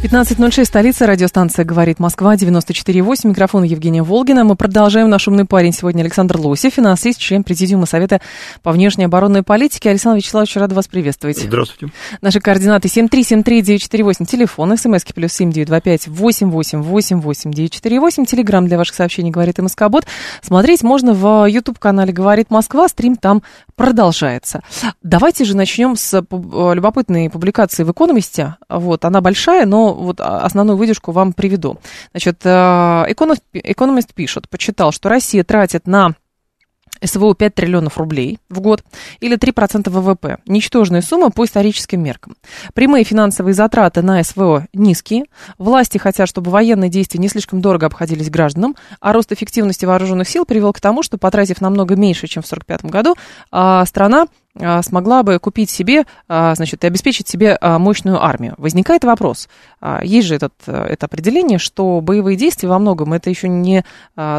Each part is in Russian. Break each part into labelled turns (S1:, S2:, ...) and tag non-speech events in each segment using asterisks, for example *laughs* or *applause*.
S1: 15.06, столица, радиостанция «Говорит Москва», 94.8, микрофон Евгения Волгина. Мы продолжаем. Наш умный парень сегодня Александр Лосев, финансист, член Президиума Совета по внешней оборонной политике. Александр Вячеславович, рад вас приветствовать.
S2: Здравствуйте.
S1: Наши координаты 7373948, телефон, смски плюс 7925 888 948, телеграмм для ваших сообщений «Говорит МСК-бот». Смотреть можно в YouTube-канале «Говорит Москва», стрим там продолжается. Давайте же начнем с любопытной публикации в «Экономисте». Вот, она большая, но вот основную выдержку вам приведу. Значит, Экономист, Экономист пишет, почитал, что Россия тратит на СВО 5 триллионов рублей в год или 3% ВВП. Ничтожная сумма по историческим меркам. Прямые финансовые затраты на СВО низкие. Власти хотят, чтобы военные действия не слишком дорого обходились гражданам, а рост эффективности вооруженных сил привел к тому, что, потратив намного меньше, чем в 1945 году, а, страна а, смогла бы купить себе, а, значит, и обеспечить себе а, мощную армию. Возникает вопрос, есть же этот, это определение, что боевые действия во многом это еще не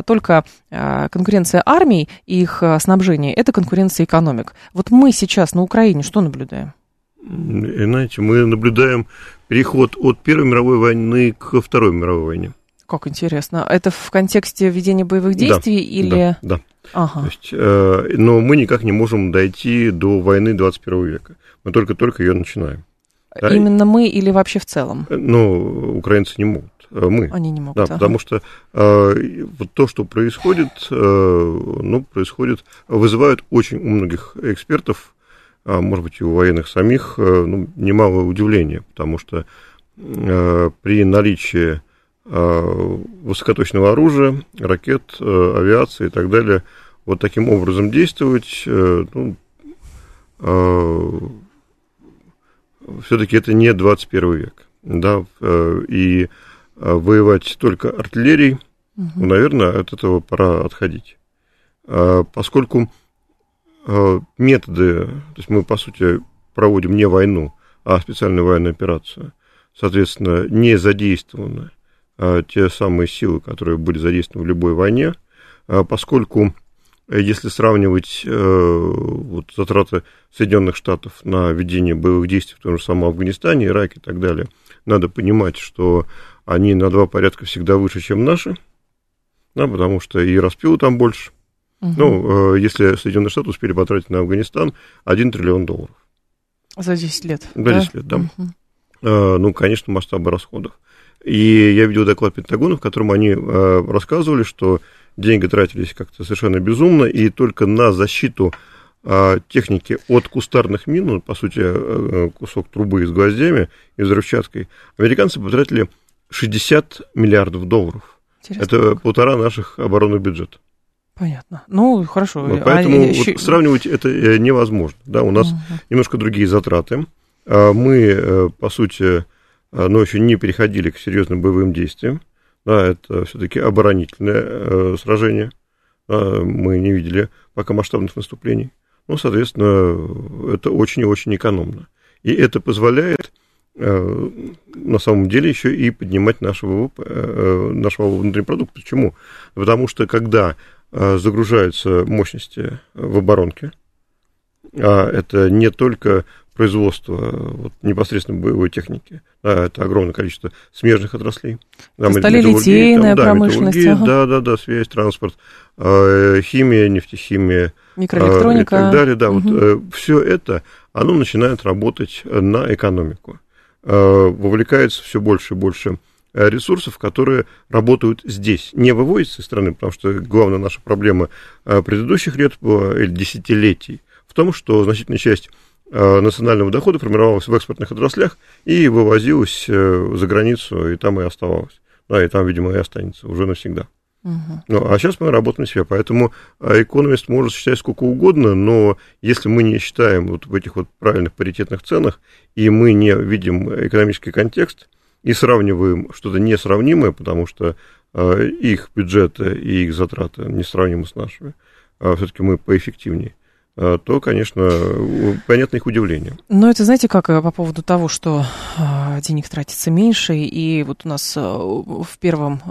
S1: только конкуренция армий и их снабжение, это конкуренция экономик. Вот мы сейчас на Украине что наблюдаем?
S2: Знаете, мы наблюдаем переход от Первой мировой войны к Второй мировой войне.
S1: Как интересно. Это в контексте ведения боевых действий
S2: да,
S1: или...
S2: Да, да. Ага. То есть, э, но мы никак не можем дойти до войны 21 века. Мы только-только ее начинаем.
S1: Да? Именно мы или вообще в целом?
S2: Ну, украинцы не могут. Э, мы.
S1: Они не могут.
S2: Да, ага. потому что э, вот то, что происходит, э, ну, происходит, вызывает очень у многих экспертов, а может быть, и у военных самих, э, ну, немало удивления, потому что э, при наличии Э, высокоточного оружия, ракет, э, авиации и так далее, вот таким образом действовать, э, ну, все-таки это не 21 век, да, и воевать только артиллерией, угу. наверное, от этого пора отходить. Поскольку методы, то есть мы, по сути, проводим не войну, а специальную военную операцию, соответственно, не задействованы Э, те самые силы, которые были задействованы в любой войне, э, поскольку э, если сравнивать вот, затраты Соединенных Штатов на ведение боевых действий в том же самом Афганистане, Ираке и так далее, надо понимать, что они на два порядка всегда выше, чем наши, да, потому что и распилу там больше. Угу. Ну, если Соединенные Штаты успели потратить на Афганистан 1 триллион долларов.
S1: За 10 лет.
S2: За 10 да? лет, да. Угу. Ну, конечно, масштабы расходов. И я видел доклад Пентагона, в котором они э, рассказывали, что деньги тратились как-то совершенно безумно, и только на защиту э, техники от кустарных мин, ну, по сути, э, кусок трубы с гвоздями и взрывчаткой, американцы потратили 60 миллиардов долларов. Интересно. Это полтора наших оборонных бюджета.
S1: Понятно. Ну, хорошо.
S2: Вот, поэтому а, вот еще... сравнивать это невозможно. Да, у нас угу. немножко другие затраты. Мы, по сути, а, но еще не переходили к серьезным боевым действиям. Да, это все-таки оборонительное э, сражение. Да, мы не видели пока масштабных наступлений. Ну, соответственно, это очень и очень экономно. И это позволяет э, на самом деле еще и поднимать нашего, э, нашего внутреннего продукта. Почему? Потому что когда загружаются мощности в оборонке, а это не только производства вот, непосредственно боевой техники. Да, это огромное количество смежных отраслей.
S1: Там Сталелитейная там, промышленность. Да, ага.
S2: да, да, да, связь, транспорт, э, химия, нефтехимия.
S1: Микроэлектроника.
S2: Э, и так далее, да, угу. вот э, все это, оно начинает работать на экономику. Вовлекается все больше и больше ресурсов, которые работают здесь, не выводятся из страны, потому что главная наша проблема предыдущих лет была, или десятилетий в том, что значительная часть Э, национального дохода формировалась в экспортных отраслях и вывозилась э, за границу, и там и оставалась. Да, и там, видимо, и останется уже навсегда. Угу. Ну, а сейчас мы работаем на себя, поэтому э, экономист может считать сколько угодно, но если мы не считаем вот в этих вот правильных паритетных ценах, и мы не видим экономический контекст, и сравниваем что-то несравнимое, потому что их бюджеты и их затраты несравнимы с нашими, а все-таки мы поэффективнее, Э, то, конечно, понятно их удивление.
S1: Но это, знаете, как э, по поводу того, что э, денег тратится меньше, и вот у нас в первом,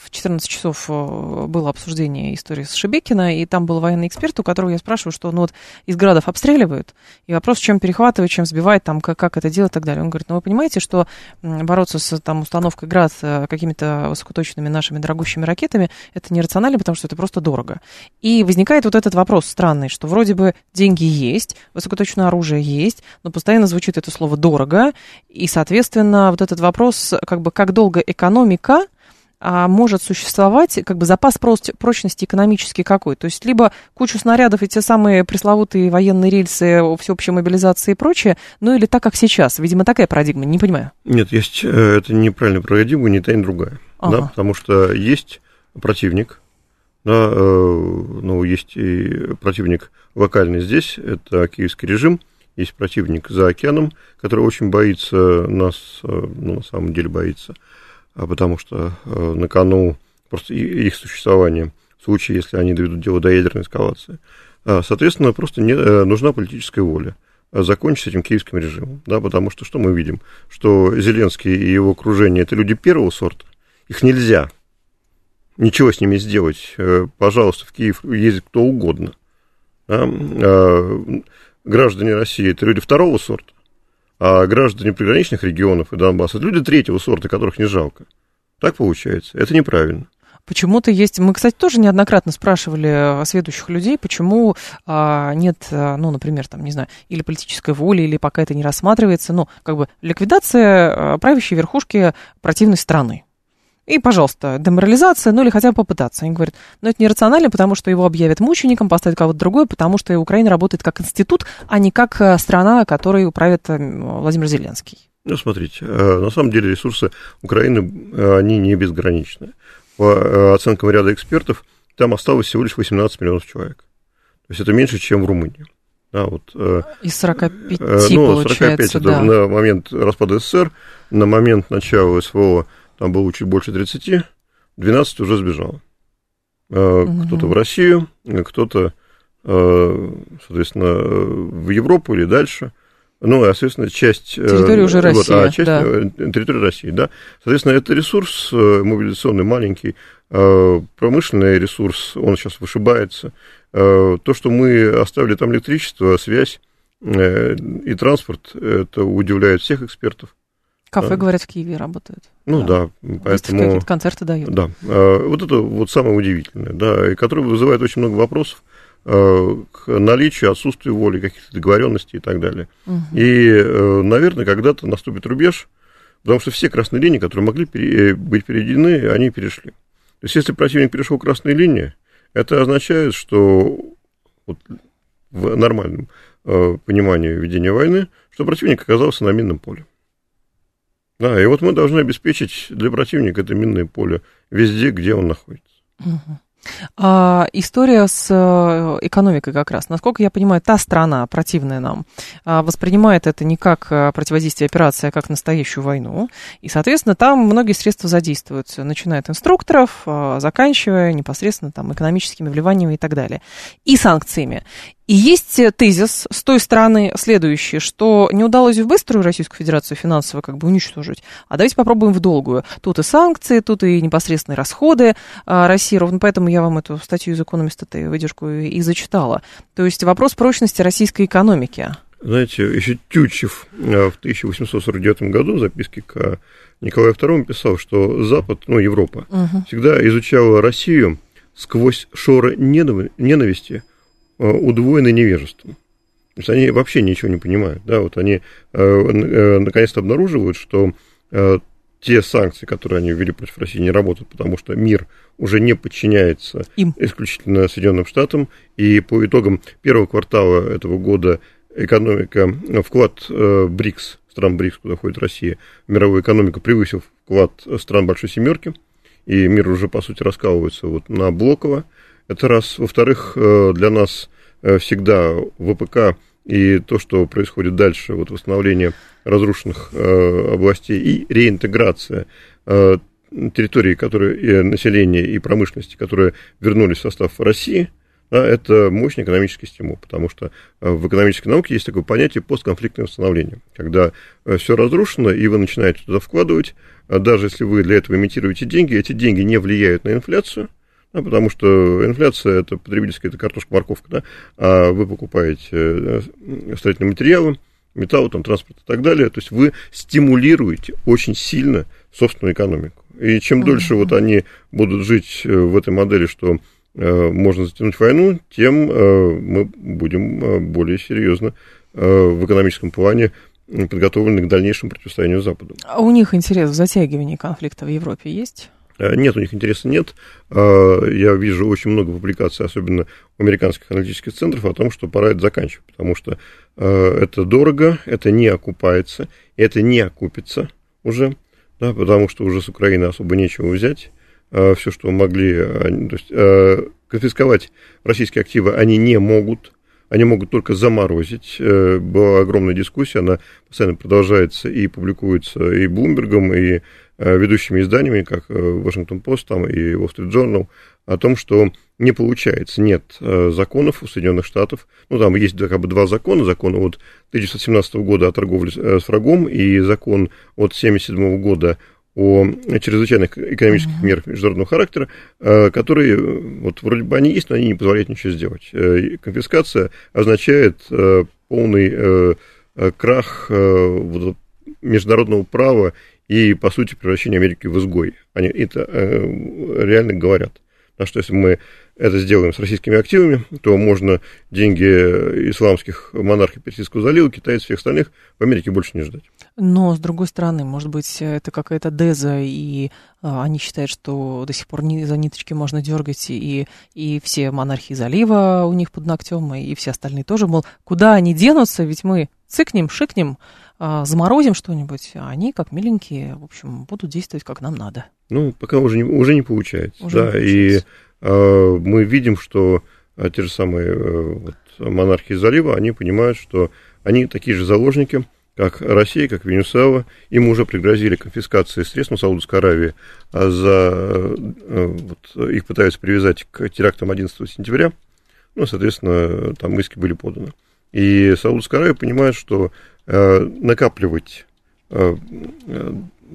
S1: в 14 часов было обсуждение истории с Шебекина, и там был военный эксперт, у которого я спрашиваю, что ну вот из градов обстреливают, и вопрос, чем перехватывать, чем сбивать, там, как, как это делать и так далее. Он говорит, ну вы понимаете, что бороться с там, установкой град какими-то высокоточными нашими дорогущими ракетами, это нерационально, потому что это просто дорого. И возникает вот этот вопрос странный, что вроде бы деньги есть, высокоточное оружие есть, но постоянно звучит это слово «дорого», и, соответственно, вот этот вопрос, как бы, как долго экономика может существовать, как бы запас прочности экономический какой. То есть либо кучу снарядов и те самые пресловутые военные рельсы, всеобщей мобилизации и прочее, ну или так, как сейчас. Видимо, такая парадигма, не понимаю.
S2: Нет, есть, э, это неправильная парадигма, ни та, ни другая. Ага. Да, потому что есть противник, да, э, ну, есть и противник локальный здесь, это киевский режим, есть противник за океаном, который очень боится нас, э, ну, на самом деле боится, а потому что э, на кону просто их существование в случае, если они доведут дело до ядерной эскалации. А, соответственно, просто не, нужна политическая воля закончить с этим киевским режимом, да, потому что что мы видим? Что Зеленский и его окружение – это люди первого сорта, их нельзя ничего с ними сделать. Э, пожалуйста, в Киев ездит кто угодно. Да? А, граждане России – это люди второго сорта, а граждане приграничных регионов и Донбасса – это люди третьего сорта, которых не жалко. Так получается. Это неправильно.
S1: Почему-то есть... Мы, кстати, тоже неоднократно спрашивали следующих людей, почему а, нет, а, ну, например, там, не знаю, или политической воли, или пока это не рассматривается, ну, как бы ликвидация а, правящей верхушки противной страны. И, пожалуйста, деморализация, ну или хотя бы попытаться. Они говорят, но это нерационально, потому что его объявят мучеником, поставят кого-то другое, потому что Украина работает как институт, а не как э, страна, которой управит э, Владимир Зеленский.
S2: Ну, смотрите, э, на самом деле ресурсы Украины, они не безграничны. По оценкам ряда экспертов, там осталось всего лишь 18 миллионов человек. То есть это меньше, чем в Румынии.
S1: Да, вот, Из 45, ну, 45 это да.
S2: на момент распада СССР, на момент начала СВО там было чуть больше 30, 12 уже сбежало. Угу. Кто-то в Россию, кто-то, э, соответственно, в Европу или дальше. Ну, соответственно, часть...
S1: Э, территория уже России, вот,
S2: а часть да. территории России, да. Соответственно, это ресурс мобилизационный маленький, промышленный ресурс, он сейчас вышибается. То, что мы оставили там электричество, связь и транспорт, это удивляет всех экспертов.
S1: Кафе, говорят, в Киеве работают.
S2: Ну да, да поэтому...
S1: Какие-то концерты дают.
S2: Да, а, вот это вот самое удивительное, да, и которое вызывает очень много вопросов а, к наличию, отсутствию воли, каких-то договоренностей и так далее. Угу. И, э, наверное, когда-то наступит рубеж, потому что все красные линии, которые могли пере... быть перейдены, они перешли. То есть, если противник перешел красные линии, это означает, что вот в нормальном э, понимании ведения войны, что противник оказался на минном поле. Да, и вот мы должны обеспечить для противника это минное поле везде, где он находится.
S1: А, история с э, экономикой как раз. Насколько я понимаю, та страна, противная нам, а, воспринимает это не как э, противодействие операции, а как настоящую войну. И, соответственно, там многие средства задействуются, начиная от инструкторов, а, заканчивая непосредственно там, экономическими вливаниями и так далее. И санкциями. И есть тезис с той стороны следующий, что не удалось в быструю Российскую Федерацию финансово как бы уничтожить, а давайте попробуем в долгую. Тут и санкции, тут и непосредственные расходы а, России. Ровно поэтому я вам эту статью из экономиста выдержку и зачитала. То есть вопрос прочности российской экономики.
S2: Знаете, еще Тютчев а, в 1849 году в записке к Николаю II писал, что Запад, ну, Европа, угу. всегда изучала Россию сквозь шоры ненависти, Э, удвоены невежеством. То есть они вообще ничего не понимают. Да? Вот они э, э, наконец-то обнаруживают, что те санкции, которые они ввели против России, не работают, потому что мир уже не подчиняется Им. исключительно Соединенным Штатам. И по итогам первого квартала этого года экономика, вклад БРИКС, стран БРИКС, куда входит Россия, в мировую экономику превысил вклад стран Большой Семерки. И мир уже, по сути, раскалывается вот на блоково. Это раз. Во-вторых, э, для нас э, всегда ВПК и то, что происходит дальше, вот восстановление разрушенных э, областей и реинтеграция территории, которые, населения и промышленности, которые вернулись в состав России, да, это мощный экономический стимул, потому что в экономической науке есть такое понятие постконфликтное восстановление, когда все разрушено, и вы начинаете туда вкладывать, а даже если вы для этого имитируете деньги, эти деньги не влияют на инфляцию, да, потому что инфляция это потребительская, это картошка-морковка, да, а вы покупаете э, строительные материалы, металл, там, транспорт и так далее, то есть вы стимулируете очень сильно собственную экономику. И чем дольше вот они будут жить э, в этой модели, что э, можно затянуть войну, тем мы будем более серьезно в экономическом плане подготовлены к дальнейшему противостоянию Западу.
S1: А у них интерес в затягивании конфликта в Европе есть?
S2: Э, нет, у них интереса нет. Э, я вижу очень много публикаций, особенно у американских аналитических центров, о том, что пора это заканчивать, потому что э, это дорого, это не окупается, это не окупится уже, да, потому что уже с Украины особо нечего взять. Все, что могли, то есть, конфисковать российские активы они не могут, они могут только заморозить. Была огромная дискуссия, она постоянно продолжается и публикуется и Блумбергом, и Э, ведущими изданиями, как Washington Post там, и Wall Street Journal, о том, что не получается, нет э, законов у Соединенных Штатов. Ну, там есть как бы два закона. Закон от 1917 года о торговле э, с врагом и закон от 1977 года о чрезвычайных экономических uh-huh. мерах международного характера, которые, вот вроде бы они есть, но они не позволяют ничего сделать. Конфискация означает полный крах международного права и, по сути, превращение Америки в изгой. Они это э, реально говорят. А что если мы это сделаем с российскими активами, то можно деньги исламских монархов Персидского залива, китайцев и всех остальных в Америке больше не ждать.
S1: Но, с другой стороны, может быть, это какая-то деза, и а, они считают, что до сих пор не, за ниточки можно дергать, и, и все монархии залива у них под ногтем, и, и все остальные тоже, мол, куда они денутся, ведь мы цыкнем, шикнем, а, заморозим что-нибудь, а они, как миленькие, в общем, будут действовать как нам надо.
S2: Ну, пока уже не, уже не получается. Уже да, не получается. и э, мы видим, что э, те же самые э, вот, монархии залива, они понимают, что они такие же заложники, как Россия, как Венесуэла. Им уже пригрозили конфискацией средств на Саудовской Аравии, а за, э, вот, их пытаются привязать к терактам 11 сентября. Ну, соответственно, там иски были поданы. И Саудовская Аравия понимает, что Э, накапливать э, э,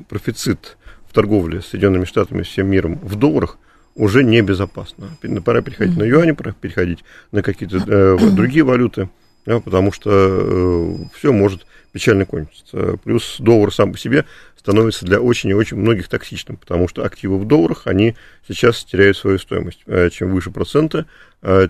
S2: профицит в торговле с Соединенными Штатами, всем миром в долларах уже небезопасно. Пора переходить на юани, пора переходить на какие-то *coughs* другие валюты, потому что все может печально кончиться. Плюс доллар сам по себе становится для очень и очень многих токсичным, потому что активы в долларах, они сейчас теряют свою стоимость. Чем выше проценты,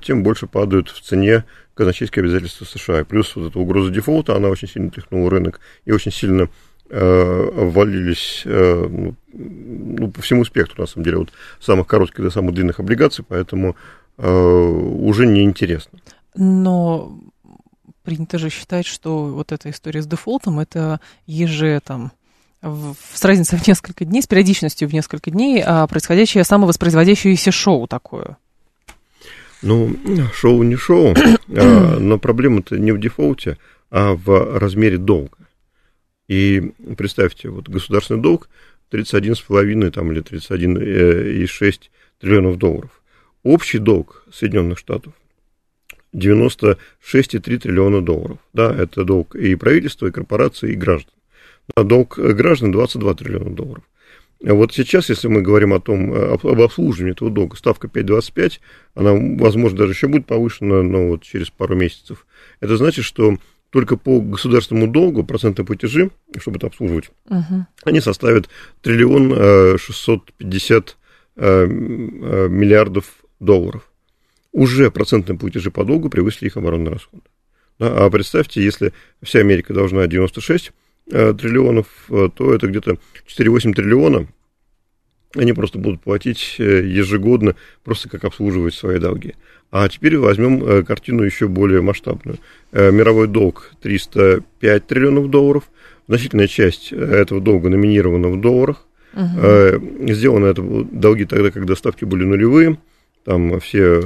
S2: тем больше падают в цене казначейские обязательства США. Плюс вот эта угроза дефолта, она очень сильно тряхнула рынок и очень сильно э, ввалились э, ну, ну, по всему спектру, на самом деле, от самых коротких до самых длинных облигаций, поэтому э, уже неинтересно.
S1: Но принято же считать, что вот эта история с дефолтом, это еже там в, с разницей в несколько дней, с периодичностью в несколько дней, а происходящее самовоспроизводящееся шоу такое.
S2: Ну, шоу не шоу, а, но проблема-то не в дефолте, а в размере долга. И представьте, вот государственный долг 31,5 там, или 31,6 триллионов долларов. Общий долг Соединенных Штатов 96,3 триллиона долларов. Да, это долг и правительства, и корпораций, и граждан. А долг граждан 22 триллиона долларов. Вот сейчас, если мы говорим о том, э, об обслуживании этого долга, ставка 5,25, она, возможно, даже еще будет повышена, но вот через пару месяцев. Это значит, что только по государственному долгу процентные платежи, чтобы это обслуживать, uh-huh. они составят триллион 650 э, э, миллиардов долларов. Уже процентные платежи по долгу превысили их оборонные расходы. Да, а представьте, если вся Америка должна 96 Э, триллионов, э, то это где-то 4-8 триллиона. Они просто будут платить э, ежегодно, просто как обслуживать свои долги. А теперь возьмем картину еще более масштабную. Мировой долг 305 триллионов долларов. Значительная часть этого долга номинирована в долларах. Угу. Сделано это долги тогда, когда ставки были нулевые. Там все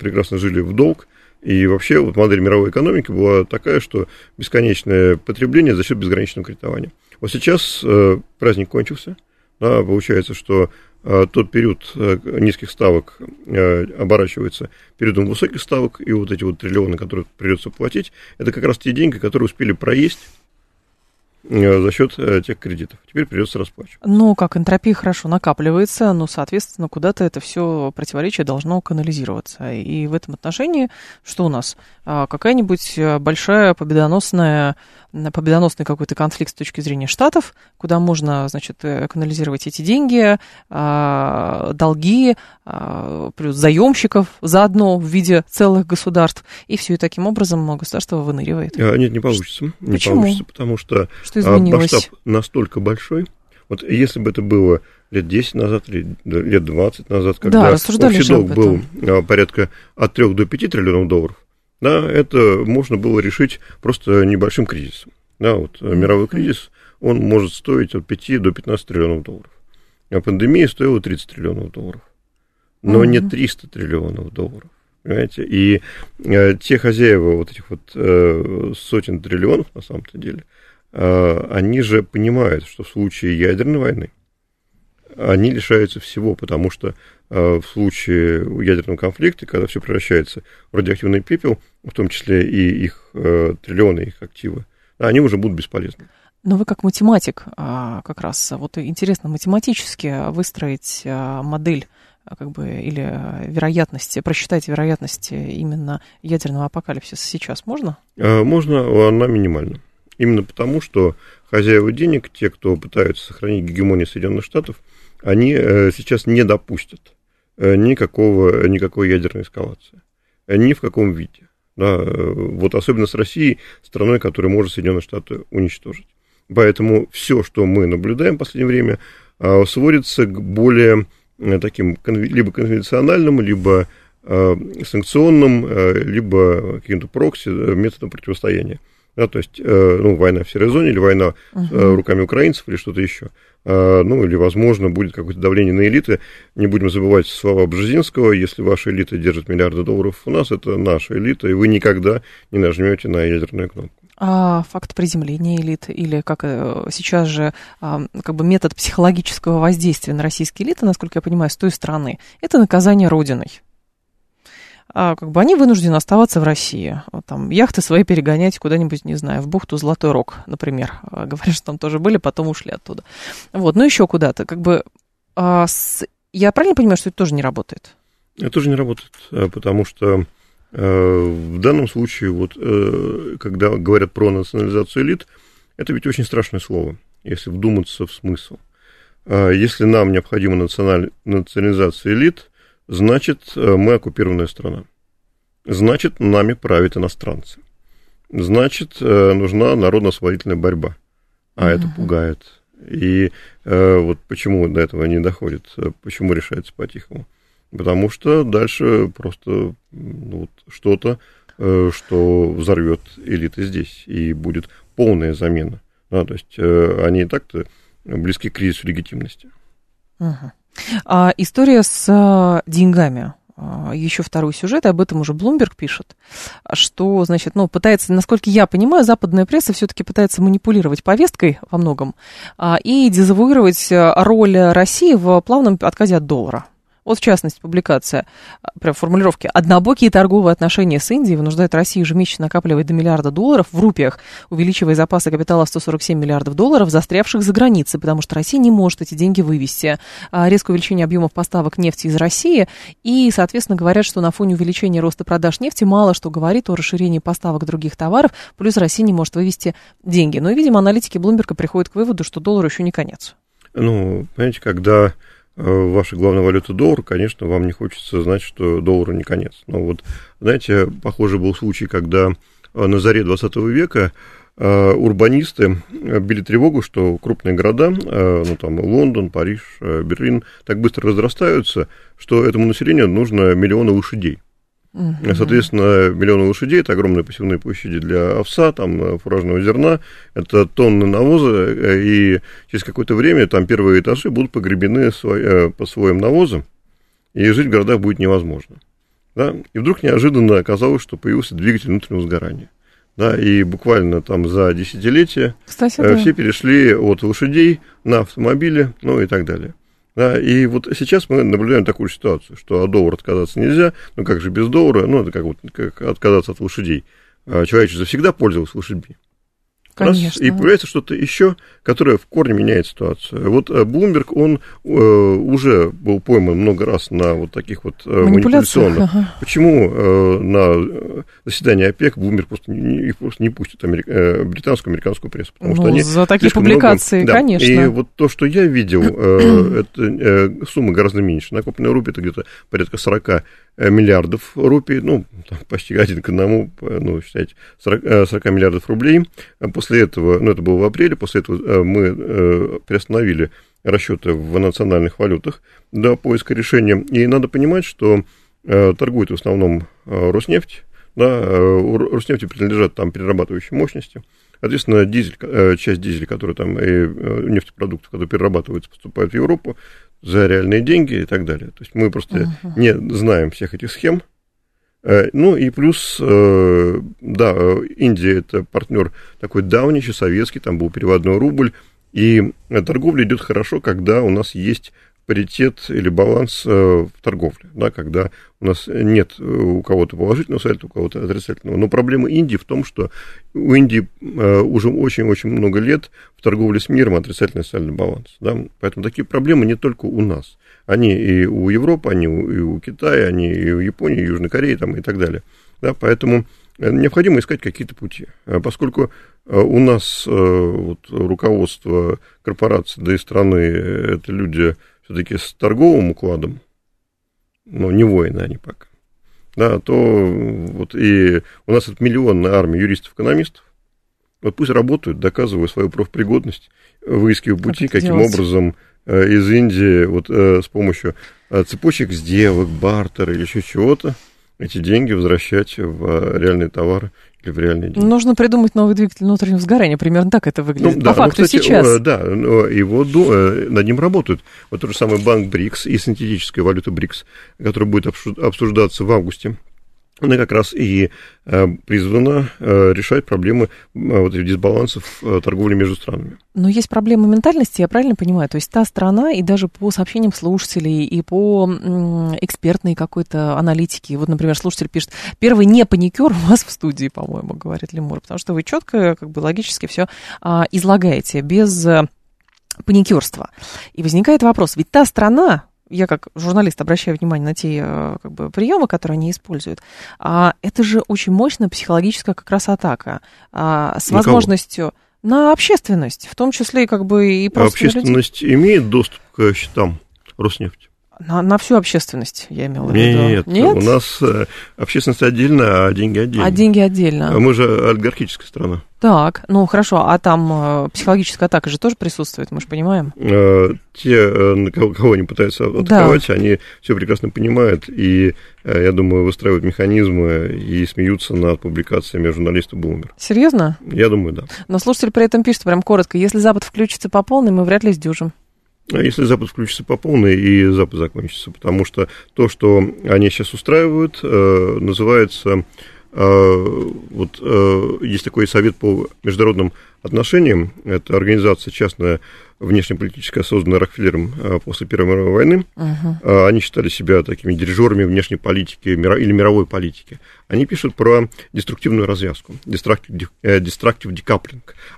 S2: прекрасно жили в долг. И вообще вот модель мировой экономики была такая, что бесконечное потребление за счет безграничного кредитования. Вот сейчас э, праздник кончился, Да, получается, что э, тот период э, низких ставок э, оборачивается периодом высоких ставок, и вот эти вот триллионы, которые придется платить, это как раз те деньги, которые успели проесть Э, за счет э, тех кредитов. Теперь придется расплачивать.
S1: Ну, как энтропия хорошо накапливается, но, соответственно, куда-то это все противоречие должно канализироваться. И в этом отношении, что у нас? А, какая-нибудь э, большая победоносная победоносный какой-то конфликт с точки зрения штатов, куда можно, значит, канализировать эти деньги, а, долги, а, плюс заемщиков заодно в виде целых государств, и все и таким образом государство выныривает.
S2: Нет, не получится. Не
S1: Почему?
S2: получится, потому что
S1: что изменилось?
S2: масштаб настолько большой. Вот если бы это было лет 10 назад лет 20 назад, когда
S1: да,
S2: общий долг был порядка от 3 до 5 триллионов долларов, да, это можно было решить просто небольшим кризисом. Да, вот mm-hmm. мировой кризис, он может стоить от 5 до 15 триллионов долларов. А пандемия стоила 30 триллионов долларов. Но mm-hmm. не 300 триллионов долларов. Понимаете? И э, те хозяева вот этих вот э, сотен триллионов, на самом-то деле, э, они же понимают, что в случае ядерной войны они лишаются всего, потому что э, в случае ядерного конфликта, когда все превращается в радиоактивный пепел, в том числе и их э, триллионы, их активы, они уже будут бесполезны.
S1: Но вы как математик а, как раз, вот интересно математически выстроить а, модель а, как бы, или вероятности, просчитать вероятности именно ядерного апокалипсиса сейчас можно?
S2: Можно, она минимальна. Именно потому, что хозяева денег, те, кто пытаются сохранить гегемонию Соединенных Штатов, они э, сейчас не допустят э, никакого, никакой ядерной эскалации. Ни в каком виде. Да, э, вот особенно с Россией, страной, которая может Соединенные Штаты уничтожить. Поэтому все, что мы наблюдаем в последнее время, сводится к более таким либо конвенциональным, либо санкционным, либо каким-то прокси методом противостояния. Да, то есть, ну, война в серой зоне или война uh-huh. руками украинцев или что-то еще. А, ну, или, возможно, будет какое-то давление на элиты. Не будем забывать слова Бжезинского, если ваша элита держит миллиарды долларов у нас, это наша элита, и вы никогда не нажмете на ядерную кнопку.
S1: А факт приземления элит или как э, сейчас же а, как бы метод психологического воздействия на российские элиты, насколько я понимаю, с той стороны, это наказание Родиной как бы они вынуждены оставаться в России. Там, яхты свои перегонять куда-нибудь, не знаю, в бухту Золотой Рог, например. *laughs* А, говорят, что там тоже были, потом ушли оттуда. Вот, ну еще куда-то. Как бы, а, с... я правильно понимаю, что это тоже не работает?
S2: Это тоже не работает, а, потому что э, в данном случае, вот, э, когда говорят про национализацию элит, это ведь очень страшное слово, если вдуматься в смысл. А, если нам необходима националь... национализация элит, значит, э, мы оккупированная страна. Значит, нами правят иностранцы. Значит, э, нужна народно-освободительная борьба. А uh-huh. это пугает. И э, вот почему до этого не доходит, э, почему решается по-тихому. Потому что дальше просто ну, вот, что-то, э, что взорвет элиты здесь, и будет полная замена. Да, то есть э, они и так-то близки к кризису легитимности.
S1: Uh-huh. А, история с а, деньгами. А, еще второй сюжет, об этом уже Блумберг пишет, что, значит, ну, пытается, насколько я понимаю, западная пресса все-таки пытается манипулировать повесткой во многом а, и дезавуировать роль России в плавном отказе от доллара. Вот, в частности, публикация, а, прям формулировки. «Однобокие торговые отношения с Индией вынуждают Россию ежемесячно накапливать до миллиарда долларов в рупиях, увеличивая запасы капитала в 147 миллиардов долларов, застрявших за границей, потому что Россия не может эти деньги вывести. А, резкое увеличение объемов поставок нефти из России и, соответственно, говорят, что на фоне увеличения роста продаж нефти мало что говорит о расширении поставок других товаров, плюс Россия не может вывести деньги. Но, видимо, аналитики Блумберга приходят к выводу, что доллар еще не конец.
S2: Ну, понимаете, когда ваша главная валюта доллар, конечно, вам не хочется знать, что доллару не конец. Но вот, знаете, похоже был случай, когда э, на заре 20 века э, урбанисты били тревогу, что крупные города, ну там Лондон, Париж, Берлин, так быстро разрастаются, что этому населению нужно миллионы лошадей. Угу. Соответственно, миллионы лошадей, это огромные посевные площади для овса, там, э, фуражного зерна, это тонны навоза, э, и через какое-то время там первые этажи будут погребены по своим навозам, и жить в городах будет невозможно. Да? И вдруг неожиданно оказалось, что появился двигатель внутреннего сгорания. Да, и буквально там за десятилетие
S1: Кстати, да.
S2: все перешли от лошадей на автомобили, ну и так далее. Да, и вот сейчас мы наблюдаем такую ситуацию, что от доллара отказаться нельзя, ну как же без доллара, ну это как, вот, как отказаться от лошадей. А Человечество всегда пользовалось лошадьми. Раз,
S1: Конечно.
S2: и появляется что-то еще, которое в корне меняет ситуацию. Вот э, Блумберг, он э, уже был пойман много раз на вот таких вот э, манипуляционных.
S1: ага.
S2: Почему э, на заседании ОПЕК Блумберг просто не, их просто не пустит америк- э, британскую, американскую прессу? Потому
S1: Ну,
S2: что они
S1: за такие публикации,
S2: много- да.
S1: конечно.
S2: И вот то, что я видел, э, *clears throat* это э, сумма гораздо меньше. Накопленная рупия это где-то порядка 40 миллиардов рупий, ну, там почти один к одному, э, ну, считайте, 40, э, 40 миллиардов рублей. А После этого, ну, это было в апреле, после этого э, мы э, приостановили расчеты в национальных валютах до поиска решения. И надо понимать, что э, торгует в основном э, Роснефть, да, э, Роснефти принадлежат там перерабатывающие мощности. Соответственно, дизель, э, часть дизеля, который там, и э, нефтепродуктов, которые перерабатываются, поступают в Европу за реальные деньги и так далее. То есть мы просто не знаем всех этих схем. Э, Ну и плюс, э, да, э, Индия это партнер такой давний, еще советский, там был переводной рубль, и торговля идет хорошо, когда у нас есть паритет или баланс э, в торговле, да, когда у нас нет э, у кого-то положительного сальда, у кого-то отрицательного. Но проблема Индии в том, что у Индии э, уже очень-очень много лет в торговле с миром отрицательный сальдо баланс. Да? Поэтому такие проблемы не только у нас. Они и у Европы, они и у Китая, они и у Японии, и Южной Кореи там, и так далее. Да? Поэтому необходимо искать какие-то пути. Поскольку у нас вот, руководство корпорации, да и страны, это люди все-таки с торговым укладом, но не воины они пока, да, то вот и у нас это миллионная армия юристов-экономистов, вот пусть работают, доказывая свою профпригодность, выискивая пути,
S1: это
S2: каким
S1: делать?
S2: образом э, из Индии вот э, с помощью э, цепочек сделок, бартера или еще чего-то эти деньги возвращать в реальные товары в реальные деньги.
S1: Нужно придумать новый двигатель внутреннего сгорания. Примерно так это выглядит.
S2: Ну,
S1: По
S2: да, ну,
S1: факту
S2: кстати,
S1: сейчас.
S2: э, Да, его э, над ним работают. Вот тот же самый банк БРИКС и синтетическая валюта БРИКС, которая будет обсу- обсуждаться в августе. Она как раз и э, призвана э, решать проблемы э, вот этих дисбалансов торговли между странами.
S1: Но есть проблема ментальности, я правильно понимаю? То есть та страна, и даже по сообщениям слушателей, и по экспертной какой-то аналитике, вот, например, слушатель пишет, первый не паникер у вас в студии, по-моему, говорит Лемур, потому что вы четко, как бы логически все а, излагаете, без паникерства. И возникает вопрос, ведь та страна, я как журналист обращаю внимание на те э, как бы, приемы, которые они используют, а, это же очень мощная психологическая как раз атака а, с
S2: На кого?
S1: возможностью на общественность, в том числе как бы и просто людей.
S2: Общественность имеет доступ к счетам Роснефти?
S1: На, на всю общественность, я имела в виду.
S2: Нет, у нас э, общественность отдельно, а деньги отдельно.
S1: А деньги отдельно.
S2: Мы же олигархическая страна.
S1: Так, ну хорошо, а там э, психологическая атака же тоже присутствует, мы же понимаем.
S2: Э, те, э, на кого, кого они пытаются атаковать, они все прекрасно понимают и, э, я думаю, выстраивают механизмы и смеются над публикациями журналиста Блумер.
S1: Серьезно?
S2: Я думаю, да.
S1: Но слушатель при этом пишет прям коротко, если Запад включится по полной, мы вряд ли сдюжим.
S2: А если Запад включится по полной, и Запад закончится, потому что то, что они сейчас устраивают, э, называется, э, вот э, есть такой совет по международным отношениям, это организация частная внешнеполитическая, созданная Рокфеллером э, после Первой мировой войны. Э, Они считали себя такими дирижерами внешней политики или мировой политики. Они пишут про деструктивную развязку, de- э.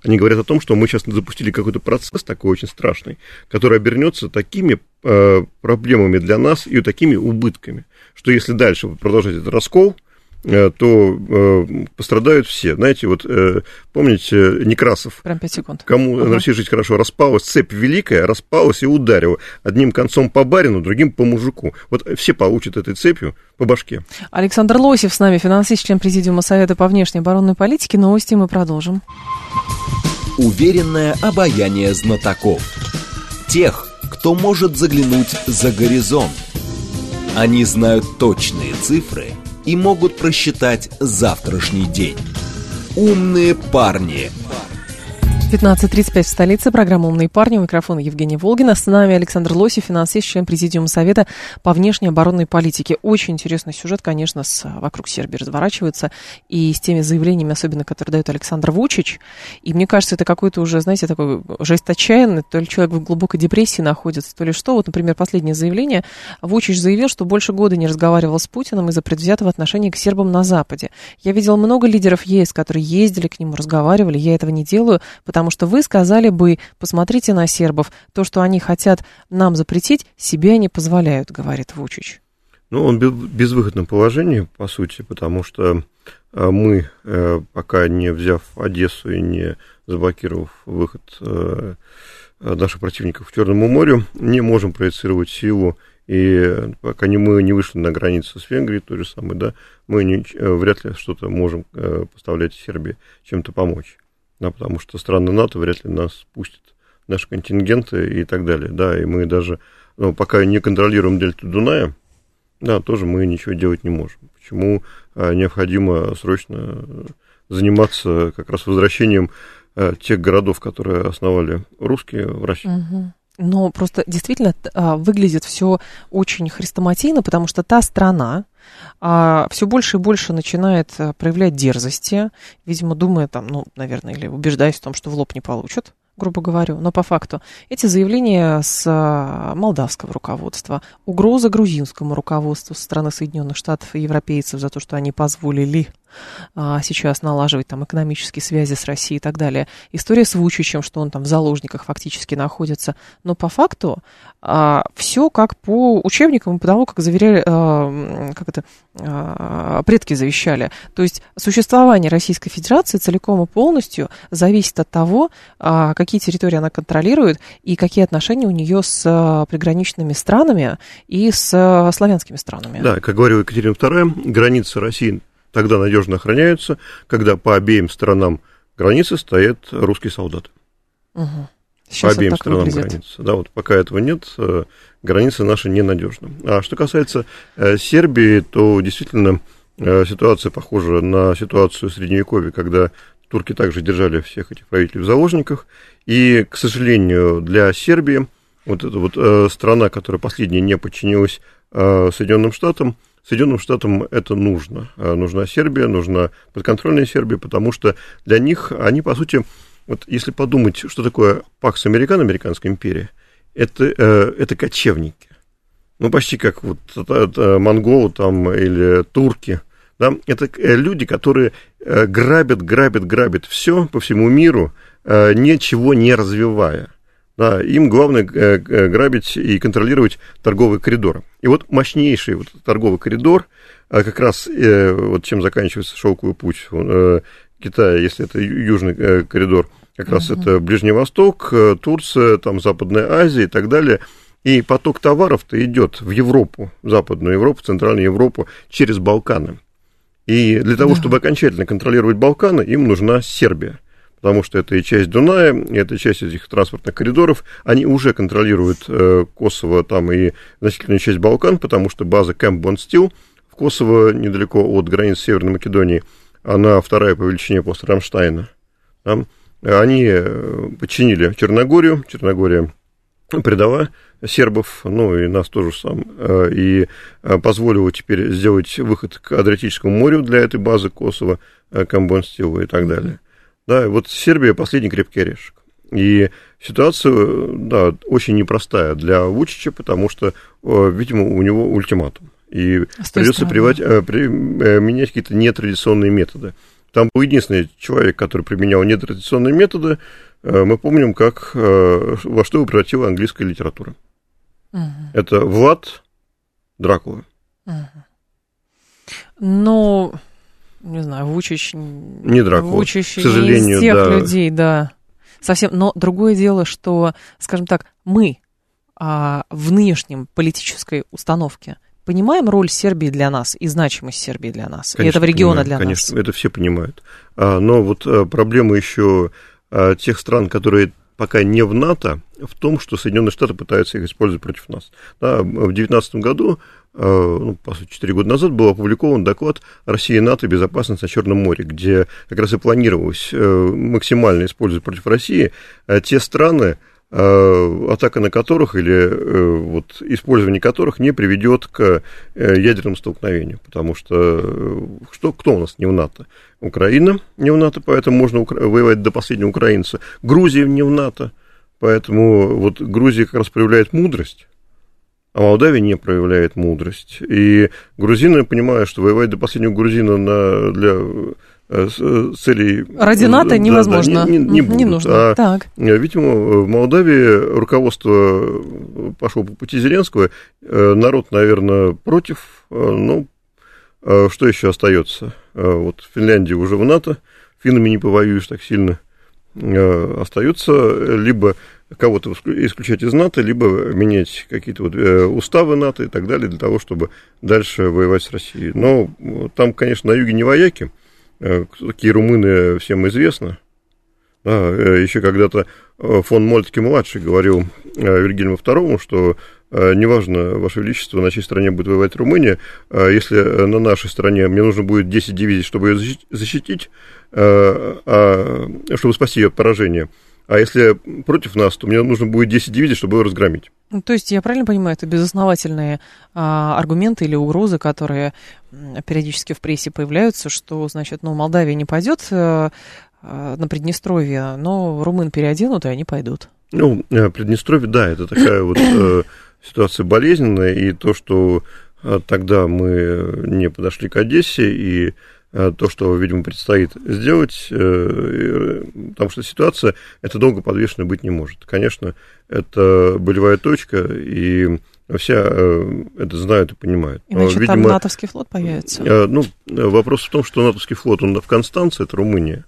S2: Они говорят о том, что мы сейчас запустили какой-то процесс такой очень страшный, который обернется такими э, проблемами для нас и такими убытками, что если дальше продолжать этот раскол, то э, пострадают все. Знаете, вот э, помните Некрасов,
S1: Прям 5 секунд.
S2: Кому
S1: Ага.
S2: на России жить хорошо, распалась цепь великая, распалась и ударила. Одним концом по барину, другим по мужику. Вот все получат этой цепью по башке.
S1: Александр Лосев с нами, финансист, член Президиума Совета по внешней оборонной политике. Новости мы продолжим.
S3: Уверенное обаяние знатоков. Тех, кто может заглянуть за горизонт. Они знают точные цифры и могут просчитать завтрашний день. Умные парни.
S1: 15.35 в столице. Программа «Умные парни». У микрофона Евгения Волгина. С нами Александр Лосев, финансист, член Президиума Совета по внешней оборонной политике. Очень интересный сюжет, конечно, с, вокруг Сербии разворачивается. И с теми заявлениями, особенно, которые дает Александр Вучич. И мне кажется, это какой-то уже, знаете, такой жесть отчаянный. То ли человек в глубокой депрессии находится, то ли что. Вот, например, последнее заявление. Вучич заявил, что больше года не разговаривал с Путиным из-за предвзятого отношения к сербам на Западе. Я видел много лидеров ЕС, которые ездили к нему, разговаривали. Я этого не делаю, потому что вы сказали бы, посмотрите на сербов, то, что они хотят нам запретить, себе они позволяют, говорит Вучич.
S2: Ну, он в безвыходном положении, по сути, потому что э, мы, э, пока не взяв Одессу и не заблокировав выход э, наших противников в Черному морю, не можем проецировать силу и пока не мы не вышли на границу с Венгрией, то же самое, да, мы не, вряд ли что-то можем поставлять Сербии, чем-то помочь да, потому что страны НАТО вряд ли нас пустят, наши контингенты и так далее, да, и мы даже, ну, пока не контролируем дельту Дуная, да, тоже мы ничего делать не можем. Почему а, необходимо срочно заниматься как раз возвращением а, тех городов, которые основали русские в России?
S1: Угу. Но просто действительно а, выглядит все очень хрестоматийно, потому что та страна а, все больше и больше начинает а, проявлять дерзости, видимо, думая там, ну, наверное, или убеждаясь в том, что в лоб не получат грубо говоря, но по факту эти заявления с а, молдавского руководства, угроза грузинскому руководству со стороны Соединенных Штатов и европейцев за то, что они позволили а, сейчас налаживать там экономические связи с Россией и так далее. История с Вучичем, что он там в заложниках фактически находится. Но по факту а, все как по учебникам и по тому, как заверяли, а, как это, предки завещали. То есть существование Российской Федерации целиком и полностью зависит от того, какие территории она контролирует и какие отношения у нее с приграничными странами и с славянскими странами.
S2: Да, как говорила Екатерина II, границы России тогда надежно охраняются, когда по обеим сторонам границы стоят русские солдаты.
S1: Угу.
S2: Сейчас по обеим сторонам выглядит. границы. Да, вот пока этого нет, э, границы наши ненадежны. А что касается э, Сербии, то действительно э, ситуация похожа на ситуацию Средневековья, когда турки также держали всех этих правителей в заложниках. И, к сожалению, для Сербии, вот эта вот страна, которая последняя не подчинилась Соединенным Штатам, Соединенным Штатам это нужно. А, нужна Сербия, нужна подконтрольная Сербия, потому что для них они, по сути, вот если подумать, что такое Пакс Американ, Американская империя, это, э, это кочевники. Ну, почти как вот это, это монголы там или турки. Да? Это э, люди, которые э, грабят, грабят, грабят все по всему миру, ничего не развивая. Да, им главное э, э, грабить и контролировать торговые коридоры. И вот мощнейший вот торговый коридор, а как раз э, вот чем заканчивается шелковый путь Китая, если это южный коридор, как раз это Ближний Восток, Турция, там Западная Азия и так далее. И поток товаров-то идет в Европу, в Западную Европу, Центральную Европу через Балканы. И для того, да. чтобы окончательно контролировать Балканы, им нужна Сербия потому что это и часть Дуная, и это часть этих транспортных коридоров. Они уже контролируют э, Косово там и значительную часть Балкан, потому что база Кэмп Бонстил в Косово, недалеко от границ Северной Македонии, она вторая по величине после Рамштайна. Там, они э, подчинили Черногорию, Черногория предала сербов, ну и нас тоже сам, э, и э, позволила теперь сделать выход к Адриатическому морю для этой базы Косово, Камбонстила и так далее. Да, вот Сербия последний крепкий орешек. И ситуация, да, очень непростая для Вучича, потому что, э, видимо, у него ультиматум. И придется привать, э, при, э, менять какие-то нетрадиционные методы. Там был единственный человек, который применял нетрадиционные методы. Мы помним, как, во что его превратила английская литература. Угу. Это Влад Дракула.
S1: Угу. Но не знаю, Вучич...
S2: Не Дракула,
S1: Вучич к сожалению, из тех да. людей, да. Совсем, но другое дело, что, скажем так, мы а, в нынешнем политической установке понимаем роль Сербии для нас и значимость Сербии для нас, конечно, и этого региона
S2: понимаем,
S1: для
S2: конечно,
S1: нас.
S2: Конечно, это все понимают. А, но вот а, проблема еще а, тех стран, которые пока не в НАТО, в том, что Соединенные Штаты пытаются их использовать против нас. Да, в 2019 году ну, по сути, 4 года назад был опубликован доклад «Россия НАТО. Безопасность на Черном море», где как раз и планировалось максимально использовать против России те страны, атака на которых или вот, использование которых не приведет к ядерному столкновению. Потому что что, кто у нас не в НАТО? Украина не в НАТО, поэтому можно воевать до последнего украинца. Грузия не в НАТО, поэтому вот Грузия как раз проявляет мудрость, а Молдавия не проявляет мудрость. И грузины, понимая, что воевать до последнего грузина на, для э, э, целей...
S1: Ради НАТО да, невозможно.
S2: Да, не, не, не, будут.
S1: не нужно.
S2: А,
S1: так.
S2: Видимо, в Молдавии руководство пошло по пути Зеленского. Народ, наверное, против, но а что еще остается? Вот Финляндия уже в НАТО, финнами не повоюешь так сильно. Остается либо кого-то исключать из НАТО, либо менять какие-то вот э, уставы НАТО и так далее для того, чтобы дальше воевать с Россией. Но там, конечно, на юге не вояки, такие румыны всем известно. Да, э, еще когда-то э, фон Мольтке-младший говорил Вильгельму II, что Э, неважно, Ваше Величество, на чьей стороне будет воевать Румыния, э, если на нашей стороне мне нужно будет 10 дивизий, чтобы ее защитить, э, а, чтобы спасти ее от поражения, а если против нас, то мне нужно будет 10 дивизий, чтобы ее разгромить.
S1: Ну, то есть, я правильно понимаю, это безосновательные а, аргументы или угрозы, которые периодически в прессе появляются, что, значит, ну, Молдавия не пойдет а, на Приднестровье, но румын переоденут, и они пойдут.
S2: Ну, Приднестровье, да, это такая вот ситуация болезненная, и то, что тогда мы не подошли к Одессе, и то, что, видимо, предстоит сделать, э, потому что ситуация, это долго подвешенной быть не может. Конечно, это болевая точка, и все э, это знают и понимают.
S1: Иначе видимо, там натовский флот появится.
S2: Э, ну, вопрос в том, что натовский флот, он в Констанции, это Румыния.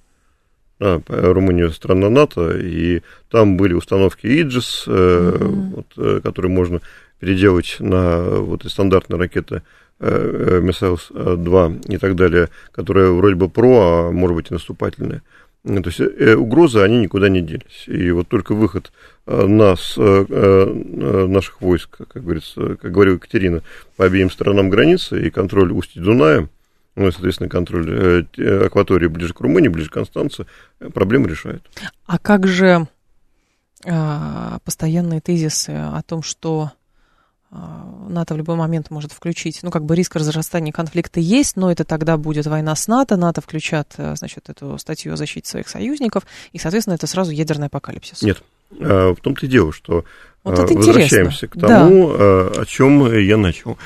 S2: А, Румыния страна НАТО, и там были установки Иджис, mm-hmm. вот, которые можно переделать на вот и стандартные ракеты Миссаус-2 и так далее, которые вроде бы про, а может быть и наступательные. То есть э, угрозы, они никуда не делись. И вот только выход нас, э, наших войск, как говорится, как говорила Екатерина, по обеим сторонам границы и контроль устья Дуная, ну и, соответственно, контроль э, акватории ближе к Румынии, ближе к Констанции, проблему решает.
S1: А как же э, постоянные тезисы о том, что э, НАТО в любой момент может включить, ну, как бы риск разрастания конфликта есть, но это тогда будет война с НАТО, НАТО включат, э, значит, эту статью о защите своих союзников, и, соответственно, это сразу ядерный апокалипсис.
S2: Нет, в том-то и дело, что вот возвращаемся интересно. к тому, да. о чем я начал.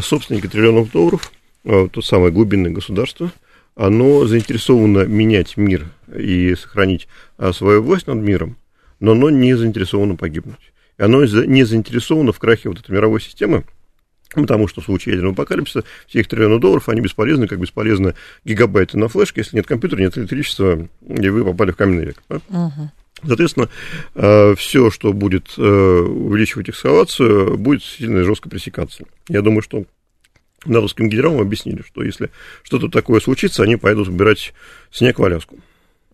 S2: Собственники триллионов долларов – Э, то самое глубинное государство, оно заинтересовано менять мир и сохранить а, свою власть над миром, но оно не заинтересовано погибнуть. Оно не заинтересовано в крахе вот этой мировой системы, Потому что в случае ядерного апокалипсиса все их триллионы долларов, они бесполезны, как бесполезны гигабайты на флешке. Если нет компьютера, нет электричества, и вы попали в каменный век. Да? Угу. Соответственно, э, все, что будет э, увеличивать эскалацию, будет сильно и жестко пресекаться. Я думаю, что натовским генералам объяснили, что если что-то такое случится, они пойдут убирать снег в Аляску.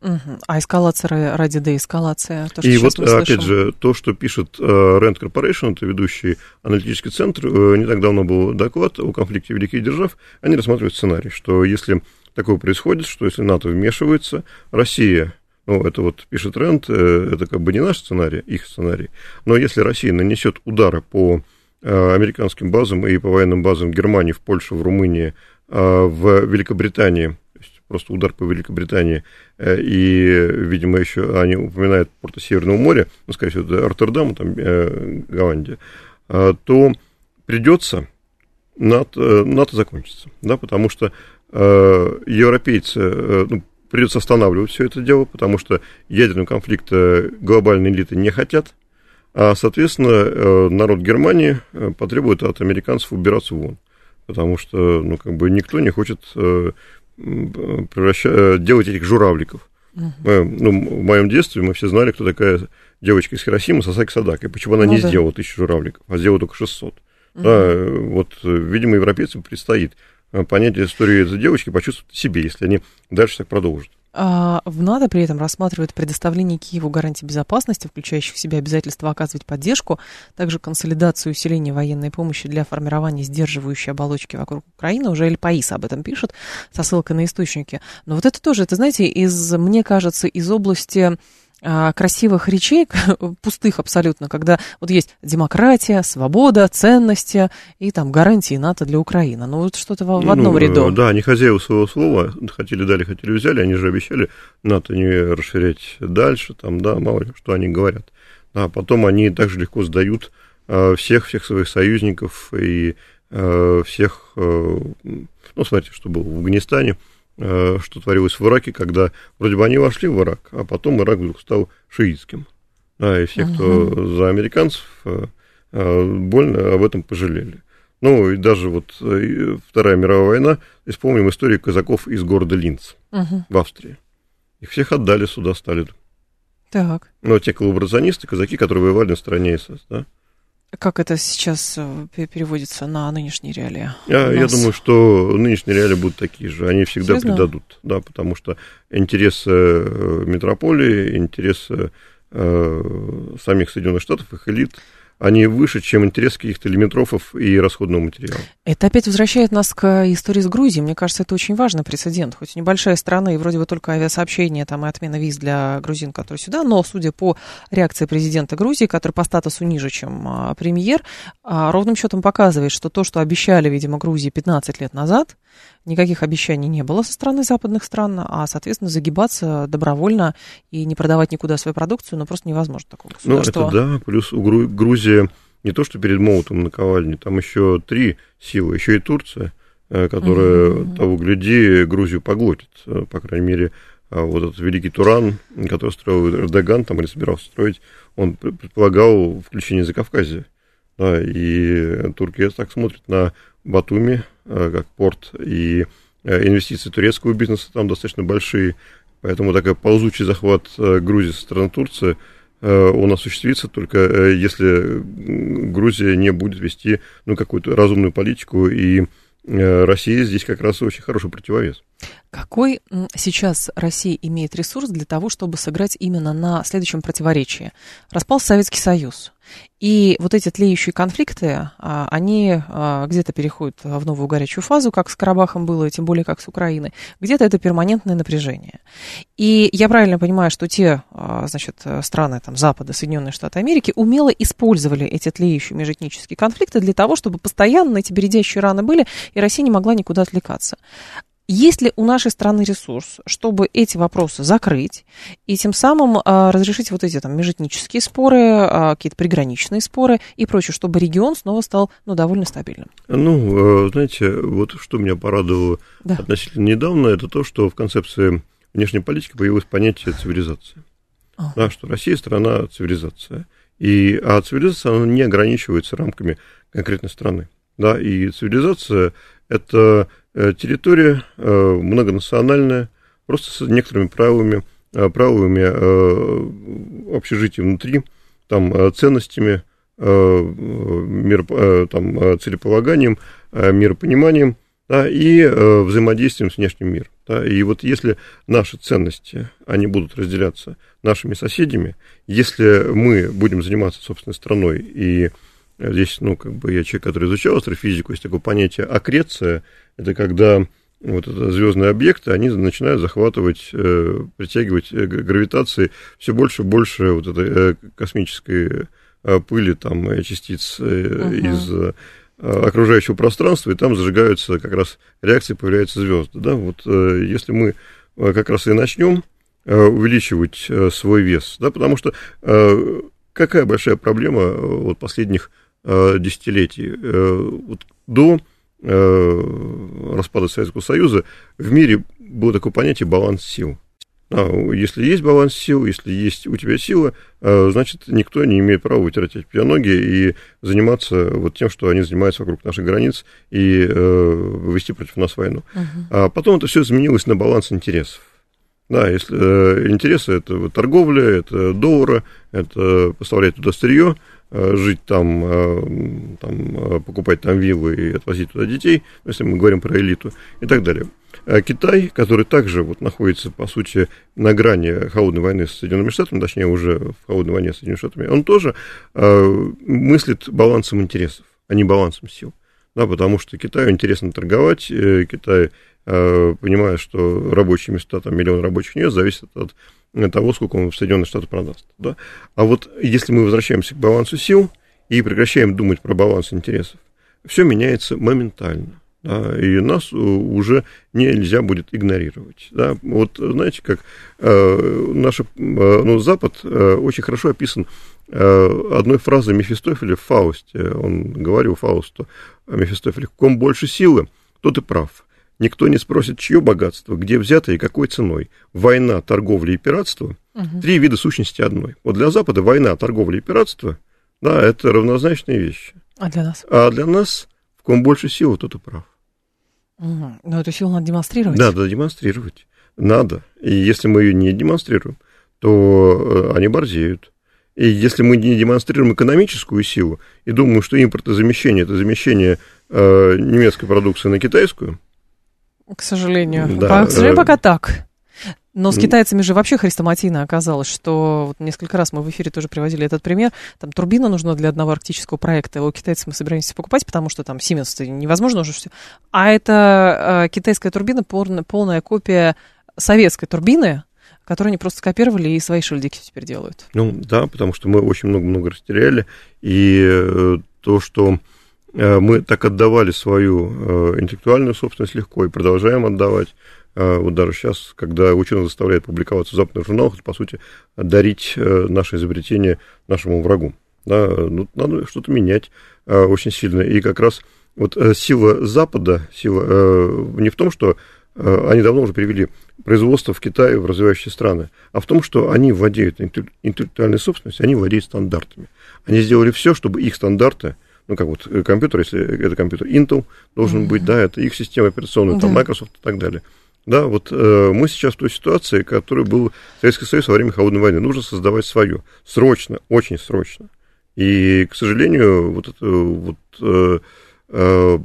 S1: Угу. А эскалация ради деэскалация?
S2: То, и вот, опять же, то, что пишет uh, Rand Corporation, это ведущий аналитический центр, uh, не так давно был доклад о конфликте великих держав, они рассматривают сценарий, что если такое происходит, что если НАТО вмешивается, Россия ну, это вот пишет э, это как бы не наш сценарий, их сценарий, но если Россия нанесет удары по Э, американским базам и по военным базам Германии, в Польше, в Румынии, э, в Великобритании, просто удар по Великобритании, э, и, видимо, еще они упоминают порты Северного моря, ну, скорее всего, это Роттердам, там, Голландия, то придется НАТО, НАТО закончится, да, потому что европейцы, ну, придется останавливать все это дело, потому что ядерного конфликта глобальные элиты не хотят, а, соответственно, э, народ Германии э, потребует от американцев убираться вон. Потому что, ну, как бы никто не хочет э, превращать, делать этих журавликов. Uh-huh. Мы, ну, в моем детстве мы все знали, кто такая девочка из Хиросимы Сасаки Садака, и почему она ну, не да. сделала тысячу журавликов, а сделала только 600. Uh-huh. Да, вот, видимо, европейцам предстоит понять историю этой девочки, почувствовать себе, если они дальше так продолжат.
S1: А в НАТО при этом рассматривает предоставление Киеву гарантий безопасности, включающих в себя обязательство оказывать поддержку, также консолидацию и усиление военной помощи для формирования сдерживающей оболочки вокруг Украины. Уже Эль Паис об этом пишет со ссылкой на источники. Но вот это тоже, это, знаете, из, мне кажется, из области красивых речей, *laughs* пустых абсолютно, когда вот есть демократия, свобода, ценности и там гарантии НАТО для Украины. Ну, вот что-то в, в одном
S2: ну,
S1: ряду.
S2: Да, они хозяева своего слова, хотели дали, хотели взяли, они же обещали НАТО не расширять дальше, там, да, мало ли, что они говорят. А потом они также легко сдают а, всех, всех своих союзников и а, всех, ну, смотрите, что было в Афганистане, Э, что творилось в Ираке, когда вроде бы они вошли в Ирак, а потом Ирак вдруг стал шиитским. Да, и все, кто угу. за американцев, э, э, больно об этом пожалели. Ну, и даже вот Вторая мировая война, вспомним историю казаков из города Линц угу. в Австрии. Их всех отдали сюда Сталину.
S1: Так.
S2: Ну, те коллаборационисты, казаки, которые воевали на стороне СС, да.
S1: Как это сейчас э, переводится на нынешние реалии?
S2: Я, я думаю, что нынешние реалии будут такие же. Они всегда Серьезно? предадут, да, потому что интересы э, метрополии, интересы э, самих Соединенных Штатов, их элит – они выше, чем интерес каких-то лимитрофов и расходного материала.
S1: Это опять возвращает нас к истории с Грузией. Мне кажется, это очень важный прецедент. Хоть небольшая страна, и вроде бы только авиасообщение там, и отмена виз для грузин, которые сюда, но, судя по реакции президента Грузии, который по статусу ниже, чем а, премьер, а, ровным счетом показывает, что то, что обещали, видимо, Грузии 15 лет назад, никаких обещаний не было со стороны западных стран, а, соответственно, загибаться добровольно и не продавать никуда свою продукцию, ну, просто невозможно такого
S2: государства. Ну, это да, плюс у Грузии не то, что перед молотом наковальни, там еще три силы, еще и Турция, э, которая, mm-hmm. того гляди, Грузию поглотит, по крайней мере, а вот этот великий Туран, который строил Эрдоган, там или собирался строить, он предполагал включение Закавказья. Да, и Турция так смотрит на Батуми, как порт, и э, инвестиции турецкого бизнеса там достаточно большие, поэтому такой ползучий захват э, Грузии со стороны Турции он осуществится только если Грузия не будет вести ну, какую-то разумную политику, и Россия здесь как раз очень хороший противовес.
S1: Какой сейчас Россия имеет ресурс для того, чтобы сыграть именно на следующем противоречии? Распался Советский Союз. И вот эти тлеющие конфликты, а, они а, где-то переходят в новую горячую фазу, как с Карабахом было, тем более как с Украиной. Где-то это перманентное напряжение. И я правильно понимаю, что те, а, значит, страны там, Запада, Соединенные Штаты Америки умело использовали эти тлеющие межэтнические конфликты для того, чтобы постоянно эти бередящие раны были, и Россия не могла никуда отвлекаться. Есть ли у нашей страны ресурс, чтобы эти вопросы закрыть и тем самым а, разрешить вот эти там межэтнические споры, а, какие-то приграничные споры и прочее, чтобы регион снова стал ну, довольно стабильным?
S2: Ну, э, знаете, вот что меня порадовало да. относительно недавно, это то, что в концепции внешней политики появилось понятие цивилизации. Oh. Да, что Россия страна цивилизация. И, а цивилизация, она не ограничивается рамками конкретной страны. Да, и цивилизация это Э, территория э, многонациональная, просто с некоторыми правилами, э, правилами общежития внутри, там, ценностями, мир, там, целеполаганием, миропониманием, да, и взаимодействием с внешним миром. Да, и вот если наши ценности, они будут разделяться нашими соседями, если мы будем заниматься собственной страной и Здесь, ну, как бы я человек, который изучал астрофизику, есть такое понятие аккреция, это когда вот это звездные объекты, они начинают захватывать, э, притягивать э, гравитацией все больше и больше вот этой э, космической пыли, там, частиц uh-huh. из окружающего пространства, и там зажигаются как раз реакции, появляются звезды, да, вот если мы как раз и начнем увеличивать свой вес, да, потому что какая большая проблема вот последних десятилетий, вот до Э, распада Советского Союза в мире было такое понятие баланс сил. А, если есть баланс сил, если есть у тебя сила, э, значит, никто не имеет права вытирать тебя ноги и заниматься вот тем, что они занимаются вокруг наших границ и э, вести против нас войну. Uh-huh. А потом это все изменилось на баланс интересов. Да, если э, интересы это торговля, это доллара, это поставлять туда сырье, Э, жить там, э, там, э, покупать там виллы и отвозить туда детей, если мы говорим про элиту и так далее. э, Китай, который также вот находится, по сути, на грани холодной войны с Соединенными Штатами, точнее, уже в холодной войне с Соединенными Штатами, он тоже э, мыслит балансом интересов, а не балансом сил. Да, потому что Китаю интересно торговать, э, Китай, э, понимая, что рабочие места, там миллион рабочих нет, зависит от того, сколько он в Соединенные Штаты продаст. Да? А вот если мы возвращаемся к балансу сил и прекращаем думать про баланс интересов, все меняется моментально. Да, и нас уже нельзя будет игнорировать. Да. Вот знаете, как э, наша, э, ну, Запад э, очень хорошо описан э, одной фразой Мефистофеля в Фаусте. Он говорил Фаусту, Мефистофеле, ком больше силы, тот и прав. Никто не спросит, чье богатство, где взято и какой ценой. Война, торговля и пиратство угу. – три вида сущности одной. Вот для Запада война, торговля и пиратство – да, это равнозначные вещи.
S1: А для нас?
S2: А для нас, в ком больше силы, тот и прав.
S1: Угу. Но эту силу надо демонстрировать.
S2: Надо демонстрировать. Надо. И если мы ее не демонстрируем, то э, они борзеют. И если мы не демонстрируем экономическую силу и думаем, что импортозамещение – это замещение э, немецкой продукции на китайскую,
S1: к сожалению. Да, к сожалению, э, пока так. Но с китайцами же вообще хрестоматийно оказалось, что вот несколько раз мы в эфире тоже приводили этот пример. Там турбина нужна для одного арктического проекта. У китайцев мы собираемся покупать, потому что там Siemens невозможно уже все. А это э, китайская турбина полная, полная копия советской турбины, которую они просто скопировали и свои шильдики теперь делают.
S2: Ну да, потому что мы очень много-много растеряли. И э, то, что мы так отдавали свою э, интеллектуальную собственность легко и продолжаем отдавать, а, вот даже сейчас, когда ученые заставляют публиковаться в западных журналах, это, по сути, дарить э, наше изобретение нашему врагу. Да, ну, надо что-то менять очень сильно. И как раз вот э, сила Запада, сила э, не в том, что они давно уже перевели производство в Китае, в развивающиеся страны, а в том, что они владеют интеллектуальной собственностью, они владеют стандартами. Они сделали все, чтобы их стандарты, ну, как вот компьютер, если это компьютер Intel должен mm-hmm. быть, да, это их система операционная, там Microsoft и так далее – да, вот э, мы сейчас в той ситуации, которая был Советский Союз во время Холодной войны. Нужно создавать свое. Срочно, очень срочно. И, к сожалению, вот это вот э, э,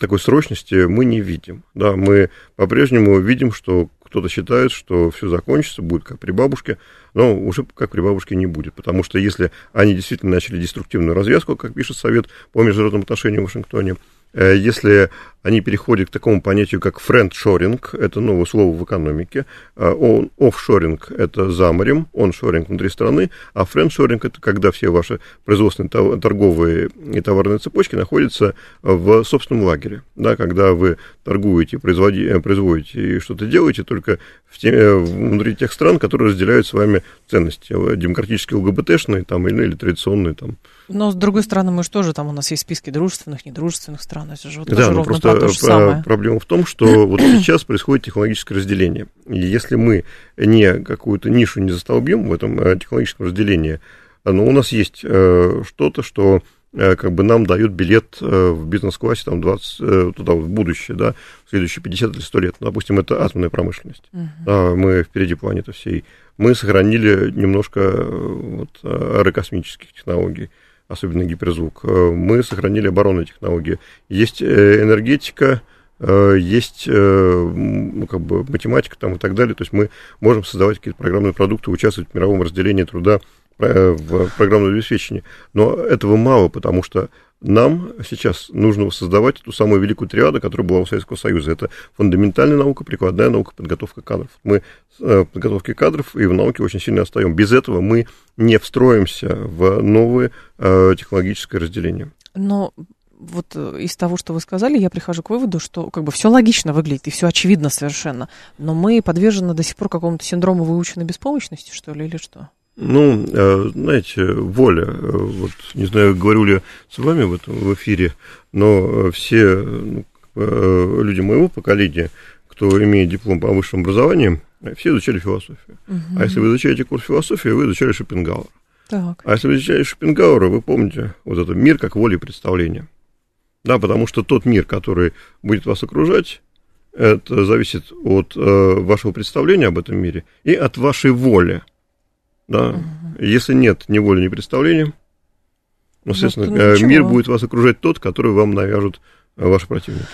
S2: такой срочности мы не видим. Да, мы по-прежнему видим, что кто-то считает, что все закончится, будет как при бабушке, но уже как при бабушке не будет, потому что если они действительно начали деструктивную развязку, как пишет Совет по международным отношениям в Вашингтоне, если они переходят к такому понятию, как френдшоринг, это новое слово в экономике, а, офшоринг – это за морем, оншоринг внутри страны, а френдшоринг – это когда все ваши производственные, торговые и товарные цепочки находятся в собственном лагере, да, когда вы торгуете, производите, производите и что-то делаете только в те, э, внутри тех стран, которые разделяют с вами ценности, э, демократические ЛГБТшные там, или, или традиционные там.
S1: Но, с другой стороны, мы же тоже, там у нас есть списки дружественных, недружественных стран, это же вот да, ну, ровно то же самое.
S2: Проблема в том, что *coughs* вот сейчас происходит технологическое разделение. И если мы не какую-то нишу не застолбим в этом э, технологическом разделении, но у нас есть э, что-то, что э, как бы нам дают билет в бизнес-классе там 20, туда в будущее, да, в следующие 50 или 100 лет. Ну, допустим, это атомная промышленность. Uh-huh. Мы впереди планеты всей. Мы сохранили немножко вот, аэрокосмических технологий особенно гиперзвук. Э, мы сохранили оборонные технологии. Есть э, энергетика, э, есть ну, как бы математика там и так далее. То есть мы можем создавать какие-то программные продукты, участвовать в мировом разделении труда в программном обеспечении. Но этого мало, потому что нам сейчас нужно создавать ту самую великую триаду, которая была у Советского Союза. Это фундаментальная наука, прикладная наука, подготовка кадров. Мы в подготовке кадров и в науке очень сильно отстаем. Без этого мы не встроимся в новое э, технологическое разделение.
S1: Но вот э, из того, что вы сказали, я прихожу к выводу, что как бы все логично выглядит и все очевидно совершенно, но мы подвержены до сих пор какому-то синдрому выученной беспомощности, что ли, или что?
S2: Ну, э, знаете, воля, вот не знаю, говорю ли с вами в этом в эфире, но все ну, люди моего поколения, кто имеет диплом по высшему образованию, все изучали философию. Угу. А если вы изучаете курс философии, вы изучали Шопенгауэра. Так. А если вы изучаете Шопенгауэра, вы помните вот этот мир как воля и представление. Да, потому что тот мир, который будет вас окружать, это зависит от э, вашего представления об этом мире и от вашей воли. Да? Угу. Если нет ни воли, ни представления, ну, соответственно, вот, э, мир будет вас окружать тот, который вам навяжут э, ваши противники.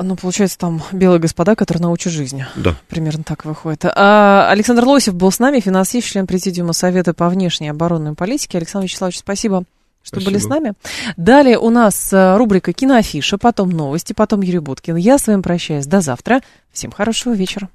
S1: Ну, получается, там белые господа, которые научат жизни.
S2: Да.
S1: Примерно так выходит. А, Александр Лосев был с нами, финансист, член Президиума Совета по внешней оборонной политике. Александр Вячеславович, спасибо что Спасибо. были с нами. Далее у нас э, рубрика «Киноафиша», потом новости, потом Юрий Буткин. Я с вами прощаюсь. До завтра. Всем хорошего вечера.